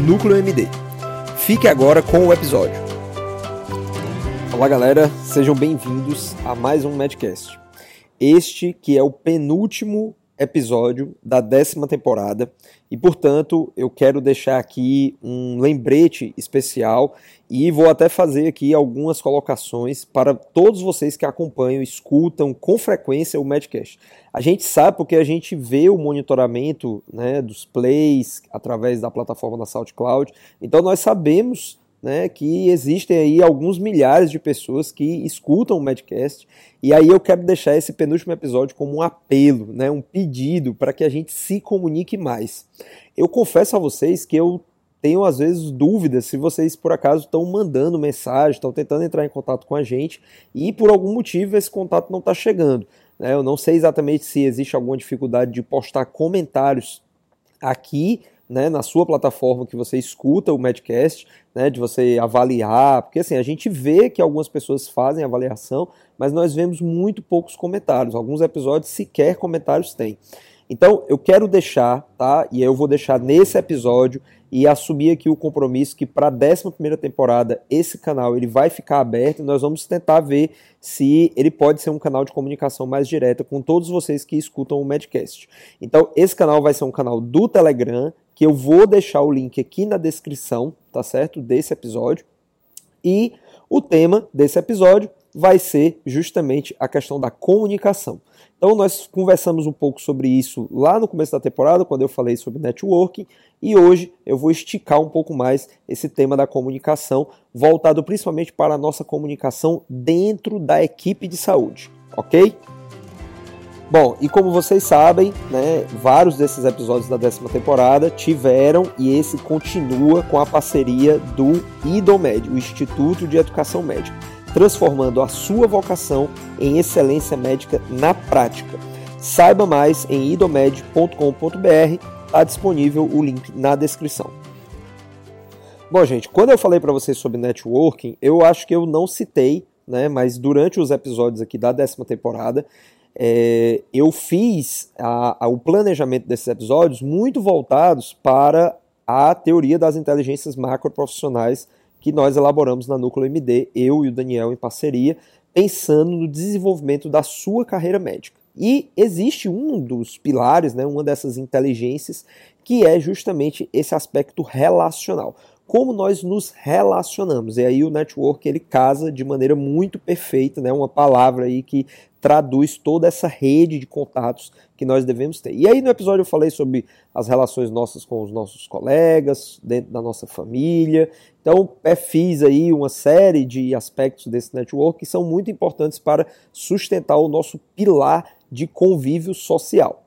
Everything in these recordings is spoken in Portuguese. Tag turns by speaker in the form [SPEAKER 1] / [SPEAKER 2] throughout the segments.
[SPEAKER 1] NúcleoMD. Fique agora com o episódio. Olá galera, sejam bem-vindos a mais um Medcast. Este que é o penúltimo episódio da décima temporada e, portanto, eu quero deixar aqui um lembrete especial e vou até fazer aqui algumas colocações para todos vocês que acompanham, escutam com frequência o Medcast. A gente sabe porque a gente vê o monitoramento né, dos plays através da plataforma da SoundCloud, então nós sabemos né, que existem aí alguns milhares de pessoas que escutam o Medcast, e aí eu quero deixar esse penúltimo episódio como um apelo, né, um pedido para que a gente se comunique mais. Eu confesso a vocês que eu tenho às vezes dúvidas se vocês por acaso estão mandando mensagem, estão tentando entrar em contato com a gente e por algum motivo esse contato não está chegando. Né? Eu não sei exatamente se existe alguma dificuldade de postar comentários aqui né, na sua plataforma que você escuta o Medcast, né, de você avaliar, porque assim, a gente vê que algumas pessoas fazem avaliação, mas nós vemos muito poucos comentários, alguns episódios sequer comentários têm. Então, eu quero deixar, tá? E eu vou deixar nesse episódio e assumir aqui o compromisso que para a 11 temporada esse canal ele vai ficar aberto e nós vamos tentar ver se ele pode ser um canal de comunicação mais direta com todos vocês que escutam o Medcast. Então, esse canal vai ser um canal do Telegram, que eu vou deixar o link aqui na descrição, tá certo? Desse episódio. E o tema desse episódio vai ser justamente a questão da comunicação. Então nós conversamos um pouco sobre isso lá no começo da temporada, quando eu falei sobre networking, e hoje eu vou esticar um pouco mais esse tema da comunicação, voltado principalmente para a nossa comunicação dentro da equipe de saúde, ok? Bom, e como vocês sabem, né, vários desses episódios da décima temporada tiveram e esse continua com a parceria do IDOMED, o Instituto de Educação Médica, transformando a sua vocação em excelência médica na prática. Saiba mais em idomed.com.br, está disponível o link na descrição. Bom, gente, quando eu falei para vocês sobre networking, eu acho que eu não citei, né, mas durante os episódios aqui da décima temporada, é, eu fiz a, a, o planejamento desses episódios muito voltados para a teoria das inteligências macroprofissionais que nós elaboramos na Núcleo MD, eu e o Daniel em parceria, pensando no desenvolvimento da sua carreira médica. E existe um dos pilares, né, uma dessas inteligências, que é justamente esse aspecto relacional como nós nos relacionamos. E aí o network ele casa de maneira muito perfeita, né? Uma palavra aí que traduz toda essa rede de contatos que nós devemos ter. E aí no episódio eu falei sobre as relações nossas com os nossos colegas, dentro da nossa família. Então, fiz aí uma série de aspectos desse network que são muito importantes para sustentar o nosso pilar de convívio social.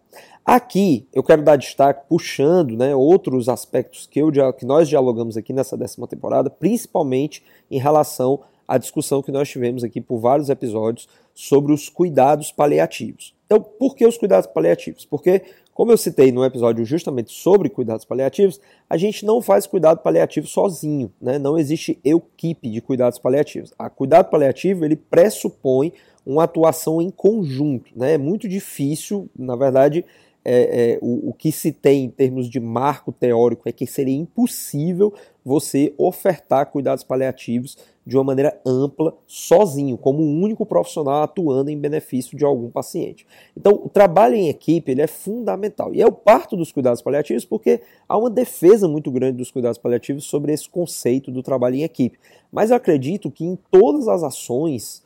[SPEAKER 1] Aqui eu quero dar destaque puxando né, outros aspectos que, eu, que nós dialogamos aqui nessa décima temporada, principalmente em relação à discussão que nós tivemos aqui por vários episódios sobre os cuidados paliativos. Então, por que os cuidados paliativos? Porque, como eu citei no episódio justamente sobre cuidados paliativos, a gente não faz cuidado paliativo sozinho, né? não existe equipe de cuidados paliativos. A cuidado paliativo ele pressupõe uma atuação em conjunto. Né? É muito difícil, na verdade, é, é, o, o, que se tem em termos de marco teórico é que seria impossível você ofertar cuidados paliativos de uma maneira ampla, sozinho, como um único profissional atuando em benefício de algum paciente. Então, o trabalho em equipe ele é fundamental. E eu parto dos cuidados paliativos porque há uma defesa muito grande dos cuidados paliativos sobre esse conceito do trabalho em equipe. Mas eu acredito que em todas as ações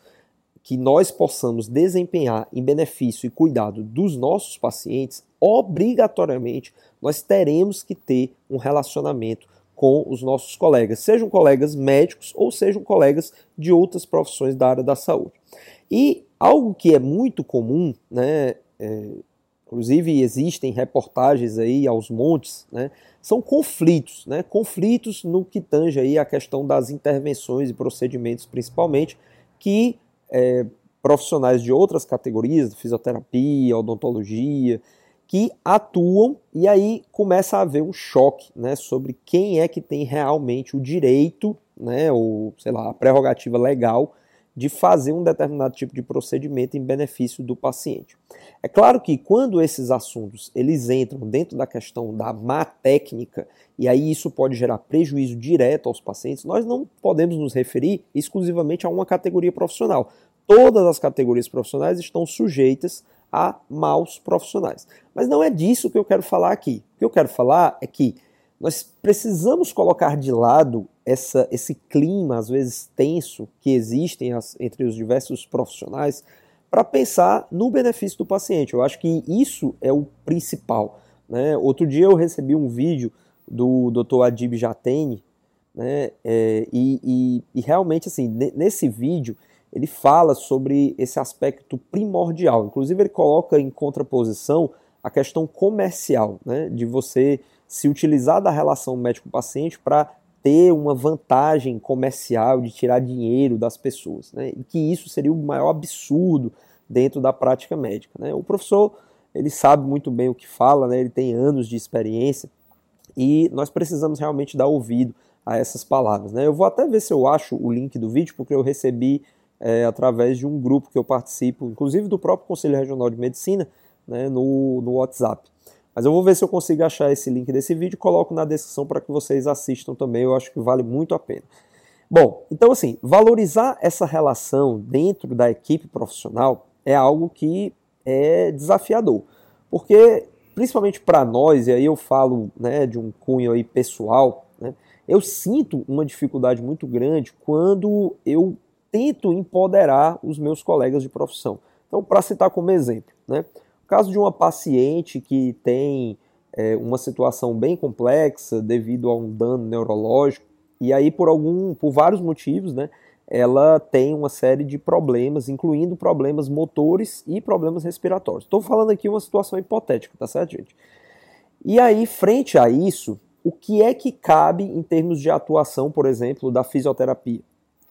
[SPEAKER 1] que nós possamos desempenhar em benefício e cuidado dos nossos pacientes, obrigatoriamente nós teremos que ter um relacionamento com os nossos colegas, sejam colegas médicos ou sejam colegas de outras profissões da área da saúde. E algo que é muito comum, né, é, inclusive existem reportagens aí aos montes, né, são conflitos, né, conflitos no que tange aí a questão das intervenções e procedimentos principalmente, que é, profissionais de outras categorias, fisioterapia, odontologia, que atuam e aí começa a haver um choque né, sobre quem é que tem realmente o direito, né, ou sei lá, a prerrogativa legal de fazer um determinado tipo de procedimento em benefício do paciente. É claro que quando esses assuntos eles entram dentro da questão da má técnica e aí isso pode gerar prejuízo direto aos pacientes, nós não podemos nos referir exclusivamente a uma categoria profissional. Todas as categorias profissionais estão sujeitas a maus profissionais. Mas não é disso que eu quero falar aqui. O que eu quero falar é que nós precisamos colocar de lado essa, esse clima, às vezes tenso, que existem entre os diversos profissionais, para pensar no benefício do paciente. Eu acho que isso é o principal. Né? Outro dia eu recebi um vídeo do Dr. Adib Jatene, né? É, e, e, e realmente, assim, nesse vídeo, ele fala sobre esse aspecto primordial. Inclusive, ele coloca em contraposição a questão comercial, né, de você se utilizar da relação médico-paciente para ter uma vantagem comercial de tirar dinheiro das pessoas, né, e que isso seria o maior absurdo dentro da prática médica. Né. O professor ele sabe muito bem o que fala, né, ele tem anos de experiência e nós precisamos realmente dar ouvido a essas palavras. Né. Eu vou até ver se eu acho o link do vídeo, porque eu recebi é, através de um grupo que eu participo, inclusive do próprio Conselho Regional de Medicina, né, no, no WhatsApp. Mas eu vou ver se eu consigo achar esse link desse vídeo coloco na descrição para que vocês assistam também, eu acho que vale muito a pena. Bom, então assim, valorizar essa relação dentro da equipe profissional é algo que é desafiador, porque principalmente para nós, e aí eu falo né, de um cunho aí pessoal, né, eu sinto uma dificuldade muito grande quando eu tento empoderar os meus colegas de profissão. Então, para citar como exemplo, né, caso de uma paciente que tem é, uma situação bem complexa devido a um dano neurológico, e aí por algum, por vários motivos, né, ela tem uma série de problemas, incluindo problemas motores e problemas respiratórios. Estou falando aqui uma situação hipotética, tá certo, gente? E aí, frente a isso, o que é que cabe em termos de atuação, por exemplo, da fisioterapia?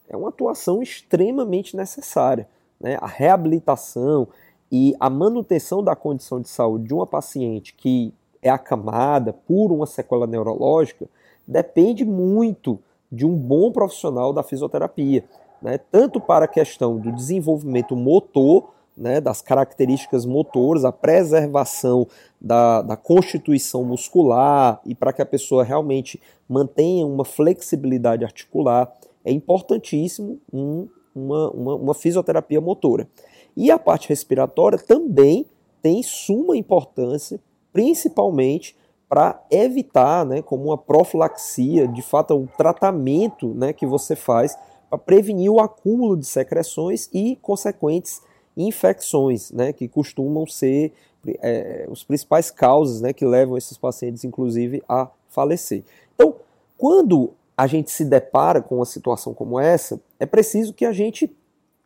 [SPEAKER 1] é uma atuação extremamente necessária. Né? A reabilitação e a manutenção da condição de saúde de uma paciente que é acamada por uma sequela neurológica depende muito de um bom profissional da fisioterapia, né? tanto para a questão do desenvolvimento motor, né, das características motoras, a preservação da, da constituição muscular e para que a pessoa realmente mantenha uma flexibilidade articular, é importantíssimo um, uma, uma, uma fisioterapia motora. E a parte respiratória também tem suma importância, principalmente para evitar, né, como uma profilaxia, de fato, um tratamento né, que você faz para prevenir o acúmulo de secreções e consequentes infecções, né, que costumam ser é, os principais causas né, que levam esses pacientes, inclusive, a falecer. Então, quando a gente se depara com uma situação como essa, é preciso que a gente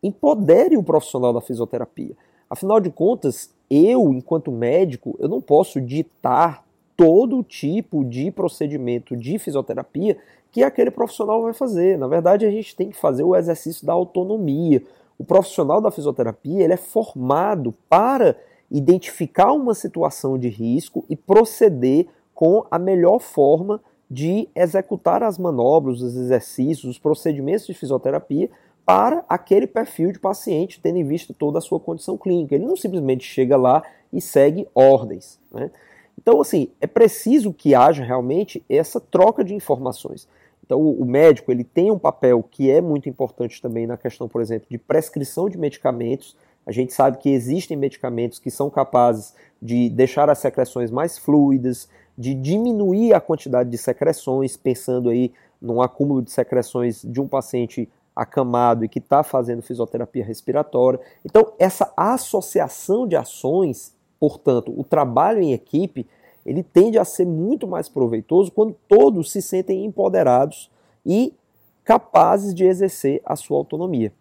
[SPEAKER 1] empodere o profissional da fisioterapia. Afinal de contas, eu, enquanto médico, eu não posso ditar todo tipo de procedimento de fisioterapia que aquele profissional vai fazer. Na verdade, a gente tem que fazer o exercício da autonomia. O profissional da fisioterapia ele é formado para identificar uma situação de risco e proceder com a melhor forma de executar as manobras, os exercícios, os procedimentos de fisioterapia para aquele perfil de paciente, tendo em vista toda a sua condição clínica. Ele não simplesmente chega lá e segue ordens. Né? Então, assim, é preciso que haja realmente essa troca de informações. Então, o médico ele tem um papel que é muito importante também na questão, por exemplo, de prescrição de medicamentos. A gente sabe que existem medicamentos que são capazes de deixar as secreções mais fluidas, de diminuir a quantidade de secreções, pensando aí num acúmulo de secreções de um paciente acamado e que está fazendo fisioterapia respiratória. Então, essa associação de ações, portanto, o trabalho em equipe, ele tende a ser muito mais proveitoso quando todos se sentem empoderados e capazes de exercer a sua autonomia.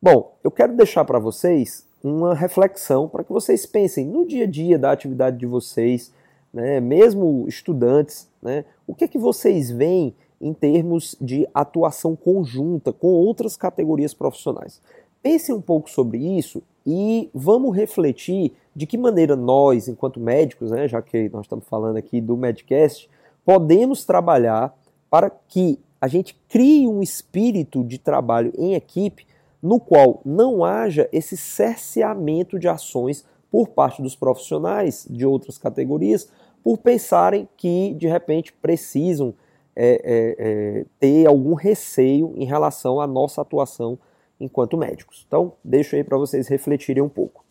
[SPEAKER 1] Bom, eu quero deixar para vocês uma reflexão para que vocês pensem no dia a dia da atividade de vocês, né, mesmo estudantes, né, o que é que vocês veem em termos de atuação conjunta com outras categorias profissionais. Pensem um pouco sobre isso e vamos refletir de que maneira nós, enquanto médicos, né, já que nós estamos falando aqui do Medcast, podemos trabalhar para que a gente crie um espírito de trabalho em equipe no qual não haja esse cerceamento de ações por parte dos profissionais de outras categorias por pensarem que de repente precisam é, é, é, ter algum receio em relação à nossa atuação enquanto médicos. Então, deixo aí para vocês refletirem um pouco.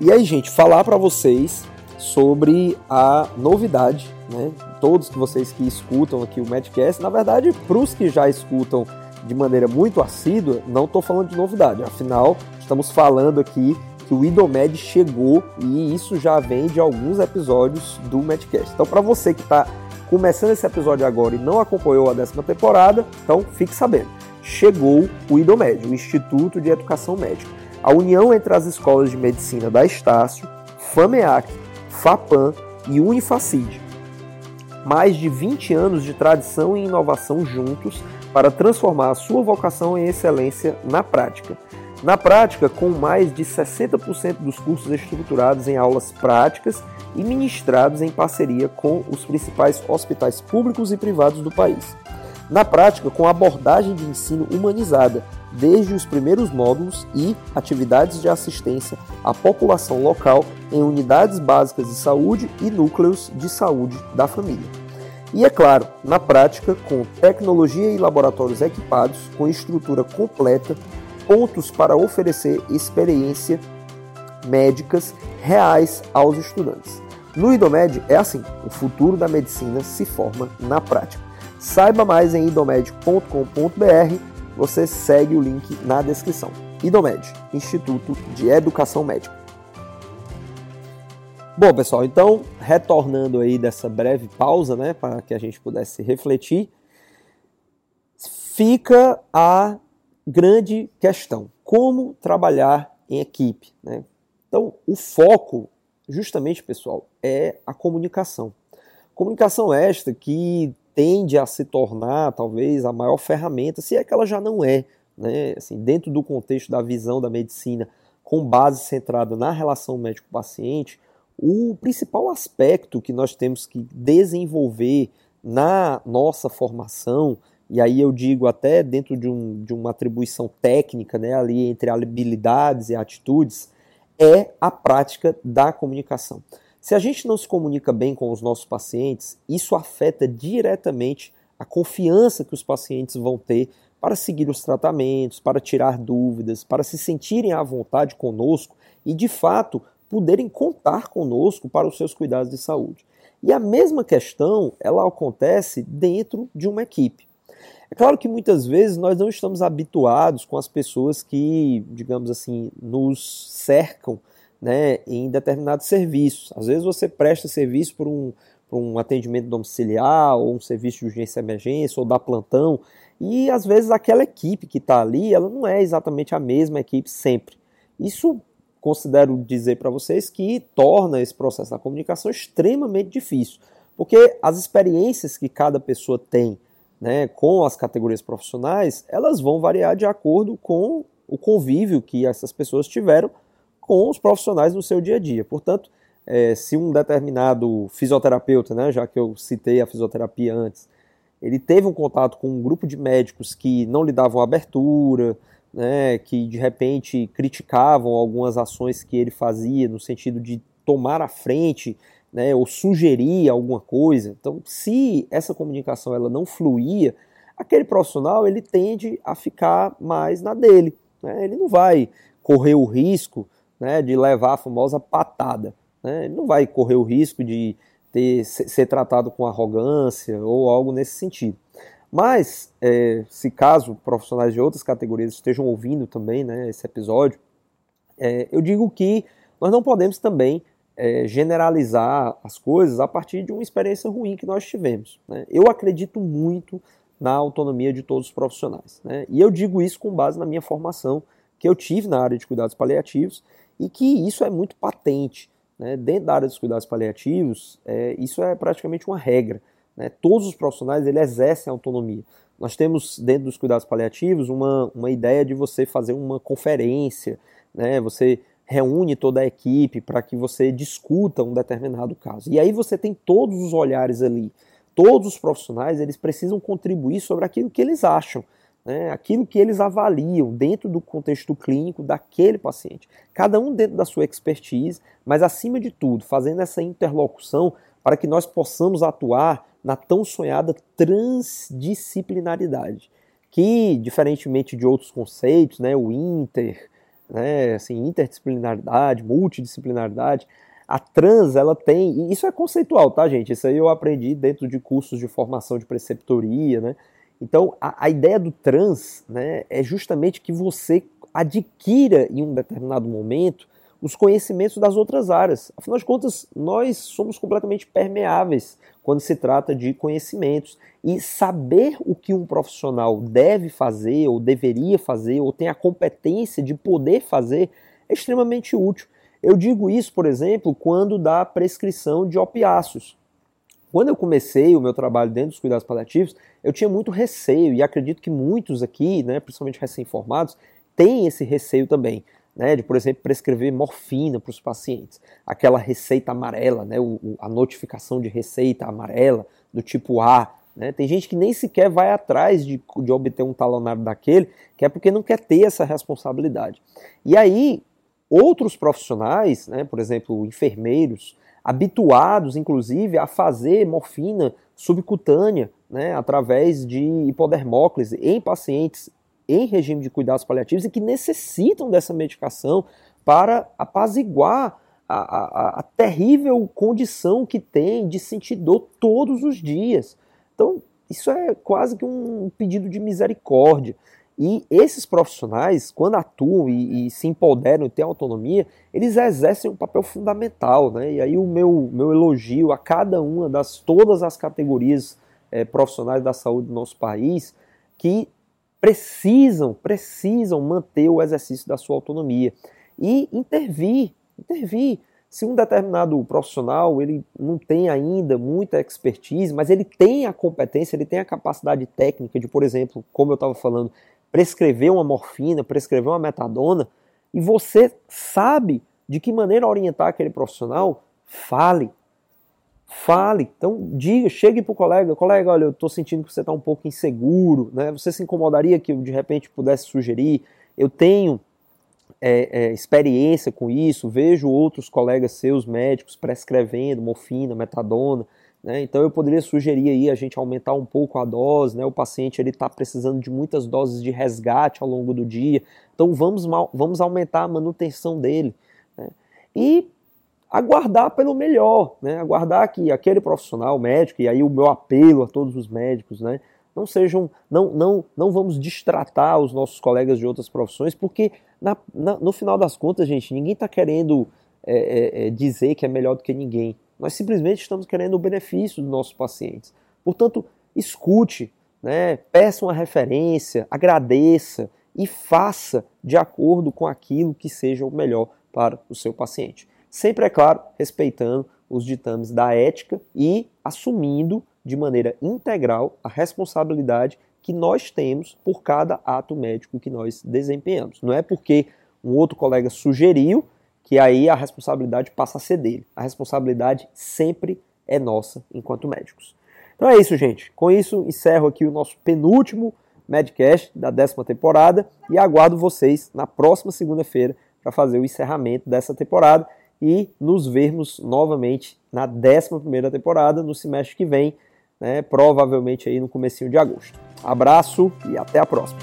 [SPEAKER 1] E aí, gente, falar para vocês sobre a novidade, né? Todos vocês que escutam aqui o Medcast, na verdade, para os que já escutam de maneira muito assídua, não estou falando de novidade. Afinal, estamos falando aqui que o Idomed chegou e isso já vem de alguns episódios do Medcast. Então, para você que está começando esse episódio agora e não acompanhou a décima temporada, então fique sabendo. Chegou o IDOMED, o Instituto de Educação Médica, a união entre as escolas de medicina da Estácio, FAMEAC, FAPAM e Unifacid. Mais de 20 anos de tradição e inovação juntos para transformar a sua vocação em excelência na prática. Na prática, com mais de 60% dos cursos estruturados em aulas práticas e ministrados em parceria com os principais hospitais públicos e privados do país. Na prática, com abordagem de ensino humanizada, desde os primeiros módulos e atividades de assistência à população local em unidades básicas de saúde e núcleos de saúde da família. E é claro, na prática, com tecnologia e laboratórios equipados, com estrutura completa, pontos para oferecer experiência médicas reais aos estudantes. No IDOMED é assim, o futuro da medicina se forma na prática. Saiba mais em idomed.com.br você segue o link na descrição. IDOMED, Instituto de Educação Médica. Bom, pessoal, então, retornando aí dessa breve pausa, né, para que a gente pudesse refletir, fica a grande questão: como trabalhar em equipe, né? Então, o foco, justamente, pessoal, é a comunicação. Comunicação esta que tende a se tornar talvez a maior ferramenta, se é que ela já não é, né? assim, dentro do contexto da visão da medicina com base centrada na relação médico-paciente, o principal aspecto que nós temos que desenvolver na nossa formação, e aí eu digo até dentro de, um, de uma atribuição técnica, né, ali entre habilidades e atitudes, é a prática da comunicação. Se a gente não se comunica bem com os nossos pacientes, isso afeta diretamente a confiança que os pacientes vão ter para seguir os tratamentos, para tirar dúvidas, para se sentirem à vontade conosco e, de fato, poderem contar conosco para os seus cuidados de saúde. E a mesma questão, ela acontece dentro de uma equipe. É claro que muitas vezes nós não estamos habituados com as pessoas que, digamos assim, nos cercam né, em determinados serviços. Às vezes você presta serviço por um, por um atendimento domiciliar, ou um serviço de urgência e emergência, ou da plantão, e às vezes aquela equipe que está ali, ela não é exatamente a mesma equipe sempre. Isso considero dizer para vocês que torna esse processo da comunicação extremamente difícil, porque as experiências que cada pessoa tem né, com as categorias profissionais, elas vão variar de acordo com o convívio que essas pessoas tiveram com os profissionais no seu dia a dia. Portanto, é, se um determinado fisioterapeuta, né, já que eu citei a fisioterapia antes, ele teve um contato com um grupo de médicos que não lhe davam abertura, né, que de repente criticavam algumas ações que ele fazia no sentido de tomar a frente, né, ou sugerir alguma coisa. Então, se essa comunicação ela não fluía, aquele profissional ele tende a ficar mais na dele. Né? Ele não vai correr o risco né, de levar a famosa patada. Né? Ele não vai correr o risco de ter, ser tratado com arrogância ou algo nesse sentido. Mas, é, se caso profissionais de outras categorias estejam ouvindo também né, esse episódio, é, eu digo que nós não podemos também é, generalizar as coisas a partir de uma experiência ruim que nós tivemos. Né? Eu acredito muito na autonomia de todos os profissionais. Né? E eu digo isso com base na minha formação que eu tive na área de cuidados paliativos e que isso é muito patente. Né? Dentro da área dos cuidados paliativos, é, isso é praticamente uma regra. Né? Todos os profissionais ele exercem autonomia. Nós temos dentro dos cuidados paliativos uma, uma ideia de você fazer uma conferência, né? você reúne toda a equipe para que você discuta um determinado caso. E aí você tem todos os olhares ali. Todos os profissionais eles precisam contribuir sobre aquilo que eles acham né, aquilo que eles avaliam dentro do contexto clínico daquele paciente. Cada um dentro da sua expertise, mas acima de tudo, fazendo essa interlocução para que nós possamos atuar na tão sonhada transdisciplinaridade, que, diferentemente de outros conceitos, né, o inter, né, assim, interdisciplinaridade, multidisciplinaridade, a trans, ela tem, e isso é conceitual, tá, gente? Isso aí eu aprendi dentro de cursos de formação de preceptoria, né? Então, a, a ideia do trans né, é justamente que você adquira em um determinado momento os conhecimentos das outras áreas. Afinal de contas, nós somos completamente permeáveis quando se trata de conhecimentos. E saber o que um profissional deve fazer, ou deveria fazer, ou tem a competência de poder fazer, é extremamente útil. Eu digo isso, por exemplo, quando dá prescrição de opiáceos. Quando eu comecei o meu trabalho dentro dos cuidados paliativos, eu tinha muito receio, e acredito que muitos aqui, né, principalmente recém-formados, têm esse receio também. Né, de, por exemplo, prescrever morfina para os pacientes. Aquela receita amarela, né, o, a notificação de receita amarela do tipo A. Né, tem gente que nem sequer vai atrás de, de obter um talonário daquele, que é porque não quer ter essa responsabilidade. E aí, outros profissionais, né, por exemplo, enfermeiros, habituados, inclusive, a fazer morfina subcutânea, né, através de hipodermóclise em pacientes em regime de cuidados paliativos e que necessitam dessa medicação para apaziguar a, a, a terrível condição que tem de sentir dor todos os dias. Então, isso é quase que um pedido de misericórdia. E esses profissionais, quando atuam e, e, se empoderam e têm autonomia, eles exercem um papel fundamental. Né? E aí o meu, meu elogio a cada uma das todas as categorias é, profissionais da saúde do nosso país que precisam, precisam manter o exercício da sua autonomia e intervir, intervir. Se um determinado profissional ele não tem ainda muita expertise, mas ele tem a competência, ele tem a capacidade técnica de, por exemplo, como eu estava falando, prescrever uma morfina, prescrever uma metadona, e você sabe de que maneira orientar aquele profissional, fale. Fale. Então, diga, chegue para o colega, colega, olha, eu estou sentindo que você está um pouco inseguro, né? Você se incomodaria que eu de repente pudesse sugerir? Eu tenho é, é, experiência com isso, vejo outros colegas seus médicos prescrevendo morfina, metadona, né? Então eu poderia sugerir aí a gente aumentar um pouco a dose, né? o paciente está precisando de muitas doses de resgate ao longo do dia, então vamos, vamos aumentar a manutenção dele. Né? E aguardar pelo melhor, né? aguardar que aquele profissional médico, e aí o meu apelo a todos os médicos, né? não sejam, não, não, não vamos distratar os nossos colegas de outras profissões, porque na, na, no final das contas, gente, ninguém está querendo é, é, é, dizer que é melhor do que ninguém. Nós simplesmente estamos querendo o benefício dos nossos pacientes. Portanto, escute, né, peça uma referência, agradeça e faça de acordo com aquilo que seja o melhor para o seu paciente. Sempre, é claro, respeitando os ditames da ética e assumindo de maneira integral a responsabilidade que nós temos por cada ato médico que nós desempenhamos. Não é porque um outro colega sugeriu que aí a responsabilidade passa a ser dele. A responsabilidade sempre é nossa enquanto médicos. Então é isso, gente. Com isso, encerro aqui o nosso penúltimo Medcast da décima temporada e aguardo vocês na próxima segunda-feira para fazer o encerramento dessa temporada e nos vermos novamente na décima primeira temporada no semestre que vem, né, provavelmente aí no comecinho de agosto. Abraço e até a próxima.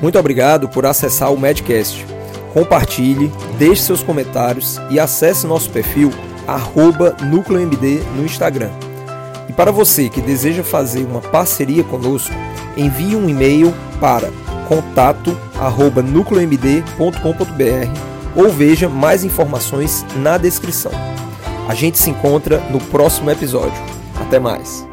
[SPEAKER 2] Muito obrigado por acessar o Medcast. Compartilhe, deixe seus comentários e acesse nosso perfil NúcleoMD no Instagram. E para você que deseja fazer uma parceria conosco, envie um e-mail para contato@nucleomd.com.br ou veja mais informações na descrição. A gente se encontra no próximo episódio. Até mais.